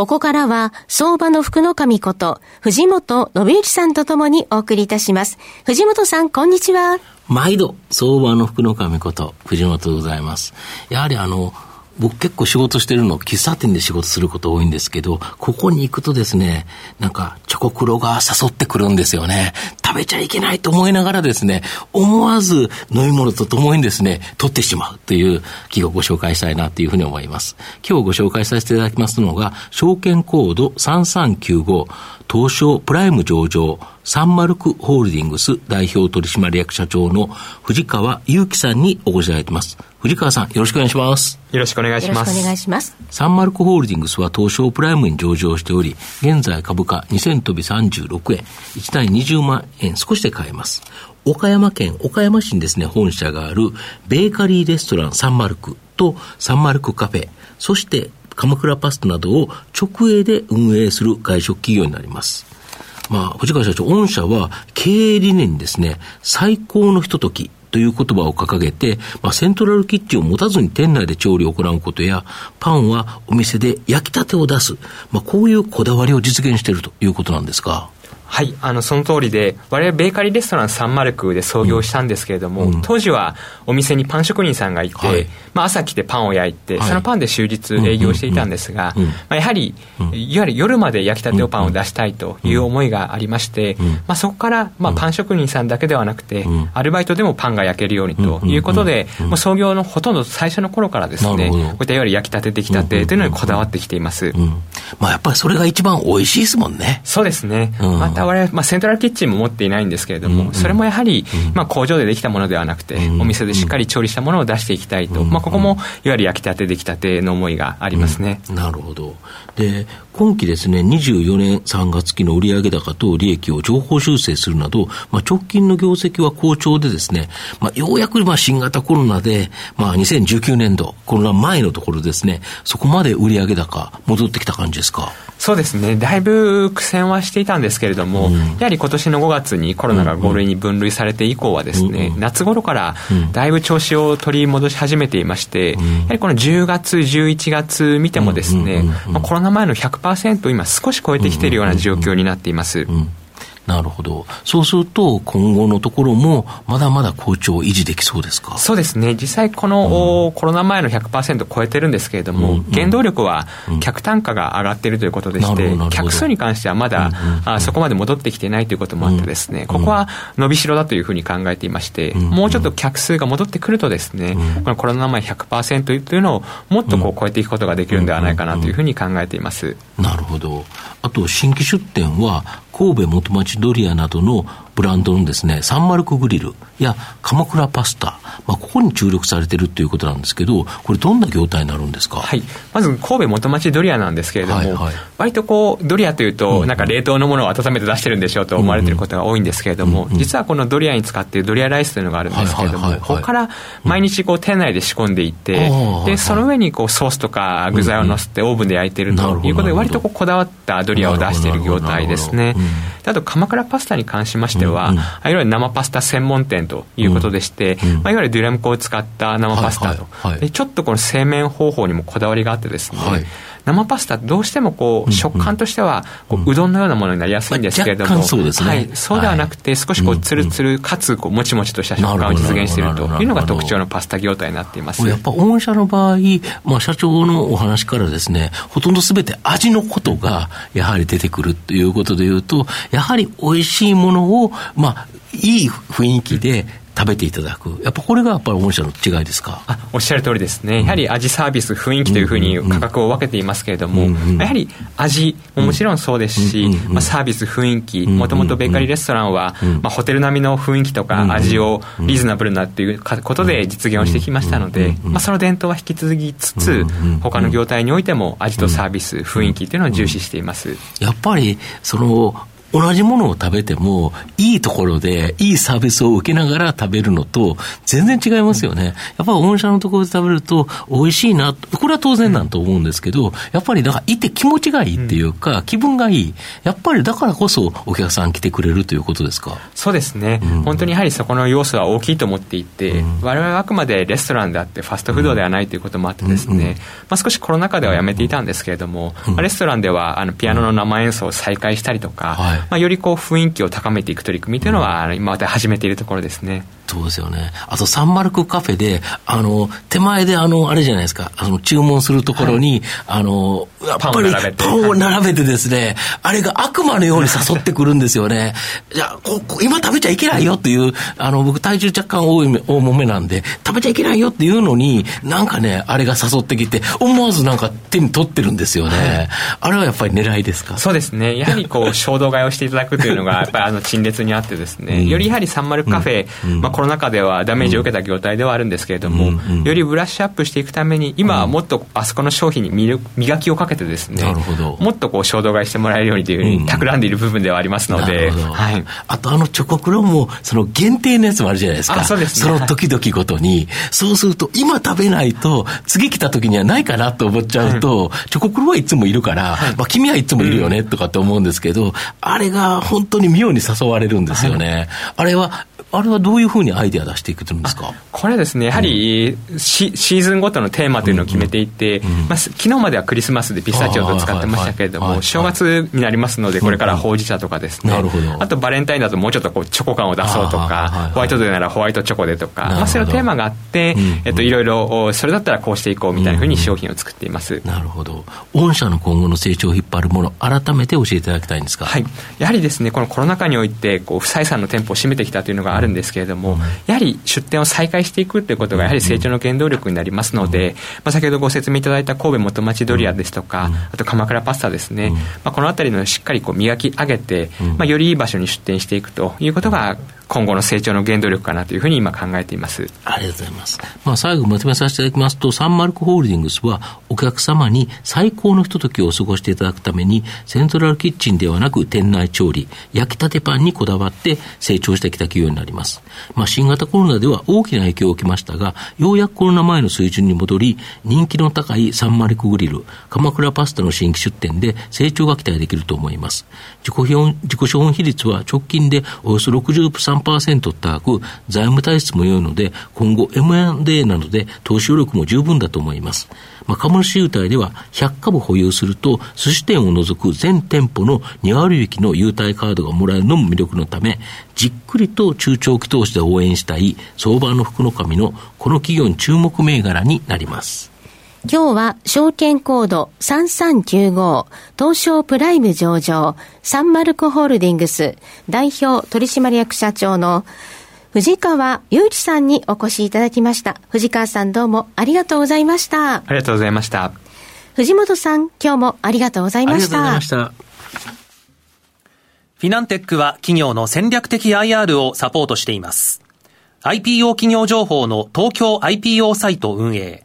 ここからは、相場の福の神こと、藤本信之さんとともにお送りいたします。藤本さん、こんにちは。毎度、相場の福の神こと、藤本でございます。やはりあの、僕結構仕事してるの、喫茶店で仕事すること多いんですけど、ここに行くとですね、なんか、チョコクロが誘ってくるんですよね。食べちゃいけないと思いながらですね、思わず飲み物とともにですね、取ってしまうという企業をご紹介したいなというふうに思います。今日ご紹介させていただきますのが、証券コード3395、東証プライム上場、サンマルクホールディングス代表取締役社長の藤川祐樹さんにお越しいただいています。藤川さん、よろしくお願いします。よろしくお願いします。よろしくお願いします。サンマルクホールディングスは東証プライムに上場しており、現在株価2000飛び36円、1単位20万円少しで買えます。岡山県岡山市にですね、本社があるベーカリーレストランサンマルクとサンマルクカフェ、そして鎌倉パスタなどを直営で運営する外食企業になります。まあ、藤川社長、御社は経営理念にですね、最高のひとときという言葉を掲げて、まあ、セントラルキッチンを持たずに店内で調理を行うことや、パンはお店で焼きたてを出す、まあ、こういうこだわりを実現しているということなんですか。はい、あのその通りで、我々ベーカリーレストランサンマルクで創業したんですけれども、うん、当時はお店にパン職人さんがいて、はい、まあ、朝来てパンを焼いて、はい、そのパンで終日営業していたんですが、まあ、やはり、いわゆる夜まで焼きたてのパンを出したいという思いがありまして、まあ、そこから、まあ、パン職人さんだけではなくて、アルバイトでもパンが焼けるようにということで、もう創業のほとんど最初の頃からですね、こういったいわゆる焼きたて、出来たてというのにこだわってきています。まあ、やっぱりそれが一番美味しいですもんね。そうですね。また我々、まあ、セントラルキッチンも持っていないんですけれども、それもやはり、まあ、工場でできたものではなくて、お店でしっかり調理したものを出していきたいと、まあ、ここもいわゆる焼きたて、出来たての思いがありますね。なるほど。で、今期ですね、24年3月期の売上高と利益を情報修正するなど、まあ、直近の業績は好調でですね、まあ、ようやくまあ新型コロナで、まあ、2019年度、コロナ前のところですね、そこまで売上高戻ってきた感じですか？そうですね、だいぶ苦戦はしていたんですけれども、うん、やはり今年の5月にコロナが5類に分類されて以降はですね、うんうん、夏頃からだいぶ調子を取り戻し始めていまして、うん、やはりこの10月、11月見てもですね、まあ、コロナ前の100%今少し超えてきているような状況になっています。なるほど。そうすると、今後のところも、まだまだ好調を維持できそうですか？そうですね。実際、この、うん、コロナ前の100%超えてるんですけれども、うん、原動力は、客単価が上がっているということでして、うん、客数に関してはまだ、あそこまで戻ってきてないということもあってですね、ここは伸びしろだというふうに考えていまして、もうちょっと客数が戻ってくるとですね、このコロナ前100%というのをもっとこう超えていくことができるんではないかなというふうに考えています。なるほど。あと、新規出店は、神戸元町ドリアなどのブランドのですね、サンマルクグリルや鎌倉パスタ、まあ、ここに注力されてるということなんですけど、これどんな業態になるんですか？はい。まず神戸元町ドリアなんですけれども、はいはい、割とこう、ドリアというと、なんか冷凍のものを温めて出してるんでしょうと思われてることが多いんですけれども、うんうん、実はこのドリアに使っているドリアライスというのがあるんですけれども、ここから毎日こう店内で仕込んでいって、うん、で、その上にこうソースとか具材を乗せてオーブンで焼いてるということで、割とこうこだわったドリアを出している業態ですね。あと鎌倉パスタに関しましては、いわゆる生パスタ専門店ということでして、まあ、いわゆるデュラム粉を使った生パスタと、でちょっとこの製麺方法にもこだわりがあってですね、生パスタどうしてもこう食感としてはこううどんのようなものになりやすいんですけれども、そうですね、はい、そうではなくて少しこうつるつるかつこうもちもちとした食感を実現しているというのが特徴のパスタ業態になっています。やっぱ御社の場合、まあ、社長のお話からですねほとんどすべて味のことがやはり出てくるということでいうとやはり美味しいものを、まあ、いい雰囲気で食べていただく、やっぱこれがやっぱり御社の違いですか？あおっしゃる通りですね、やはり味、サービス、雰囲気というふうに価格を分けていますけれども、やはり味ももちろんそうですし、まあ、サービス、雰囲気、もともとベーカリーレストランは、まあ、ホテル並みの雰囲気とか味をリーズナブルなっていうことで実現をしてきましたので、まあ、その伝統は引き続きつつ、他の業態においても味とサービス、雰囲気というのを重視しています。やっぱりその同じものを食べても、いいところで、いいサービスを受けながら食べるのと、全然違いますよね。やっぱり御社のところで食べると、美味しいな、これは当然なんと思うんですけど、やっぱりだから、いて気持ちがいいっていうか、気分がいい。やっぱりだからこそ、お客さん来てくれるということですか？そうですね。うん、本当にやはりそこの要素は大きいと思っていて、うん、我々はあくまでレストランであって、ファストフードではないということもあってですね、まあ、少しコロナ禍ではやめていたんですけれども、まあ、レストランではあのピアノの生演奏を再開したりとか、まあ、よりこう雰囲気を高めていく取り組みというのは、今まで始めているところですね。そうですよね。あと、サンマルクカフェで、あの、手前で、あの、あれじゃないですか、あの、注文するところに、はい、あの、やっぱり、パンを並べてですね、あれが悪魔のように誘ってくるんですよね。いや、ここ今食べちゃいけないよっていう、あの、僕体重若干多い、重めなんで、食べちゃいけないよっていうのに、なんかね、あれが誘ってきて、思わずなんか手に取ってるんですよね。はい、あれはやっぱり狙いですか？そうですね。やはりこう、衝動買いをしていただくというのが、やっぱりあの、陳列にあってですね、うん、よりやはりサンマルクカフェ、うん、まあコロナ禍ではダメージを受けた業態ではあるんですけれども、よりブラッシュアップしていくために、今はもっとあそこの商品に磨きをかけてですね、もっとこう衝動買いしてもらえるようにというふうに企んでいる部分ではありますので、はい、あとあのチョコクロも、その限定のやつもあるじゃないですか、そうです、ね、その時々ごとに、そうすると、今食べないと、次来た時にはないかなと思っちゃうと、うん、チョコクロはいつもいるから、はい、まあ、君はいつもいるよねとかって思うんですけど、あれが本当に妙に誘われるんですよね。はい、あれはあれはどういうふうにアイデア出していくんですか？これはですね、やはりシ,、シーズンごとのテーマというのを決めていて、うんうん、まあ、昨日まではクリスマスでピスタチオと使ってましたけれども、正月になりますので、これからほうじ茶とかですね、あとバレンタインだともうちょっとこうチョコ感を出そうとか、ホワイトデーならホワイトチョコでとか、まあ、そういうテーマがあって、えっと、いろいろ、それだったらこうしていこうみたいなふうに商品を作っています。なるほど。御社の今後の成長を引っ張るもの、改めて教えていただきたいんですか？はい。やはりですね、このコロナ禍において、こう、不採算の店舗を占めてきたというのがあるんですけれども、やはり出店を再開していくということが、やはり成長の原動力になりますので、まあ、先ほどご説明いただいた神戸元町ドリアですとか、あと鎌倉パスタですね、まあ、このあたりのしっかりこう磨き上げて、まあ、よりいい場所に出店していくということが、今後の成長の原動力かなというふうに今考えています。ありがとうございます。まあ、最後まとめさせていただきますと、サンマルクホールディングスは、お客様に最高のひとときを過ごしていただくために、セントラルキッチンではなく店内調理、焼きたてパンにこだわって成長してきた企業になります。まあ、新型コロナでは大きな影響を受けましたが、ようやくコロナ前の水準に戻り、人気の高いサンマルクグリル、鎌倉パスタの新規出店で成長が期待できると思います。自己自己資本比率は直近でおよそ63%高く、財務体質も良いので、今後 M&A などで投資力も十分だと思います。まあ、株主優待では100株保有すると、寿司店を除く全店舗の2割引きの優待カードがもらえるのも魅力のため、じっくりと中長期投資で応援したい相場の福の神のこの企業に注目銘柄になります。今日は証券コード3395東証プライム上場サンマルクホールディングス代表取締役社長の藤川雄一さんにお越しいただきました。藤川さんどうもありがとうございました。ありがとうございました。藤本さん、今日もありがとうございました。ありがとうございました。フィナンテックは企業の戦略的 IR をサポートしています。IPO 企業情報の東京 IPO サイト運営、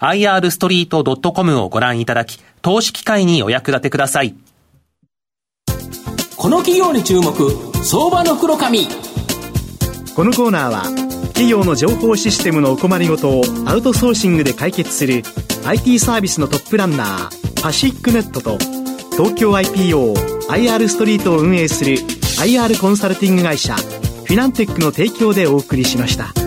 irstreet.com をご覧いただき、投資機会にお役立てください。この企業に注目、相場の黒髪。このコーナーは、企業の情報システムのお困りごとをアウトソーシングで解決する IT サービスのトップランナーパシックネットと東京 IPOIR ストリートを運営する IR コンサルティング会社フィナンテックの提供でお送りしました。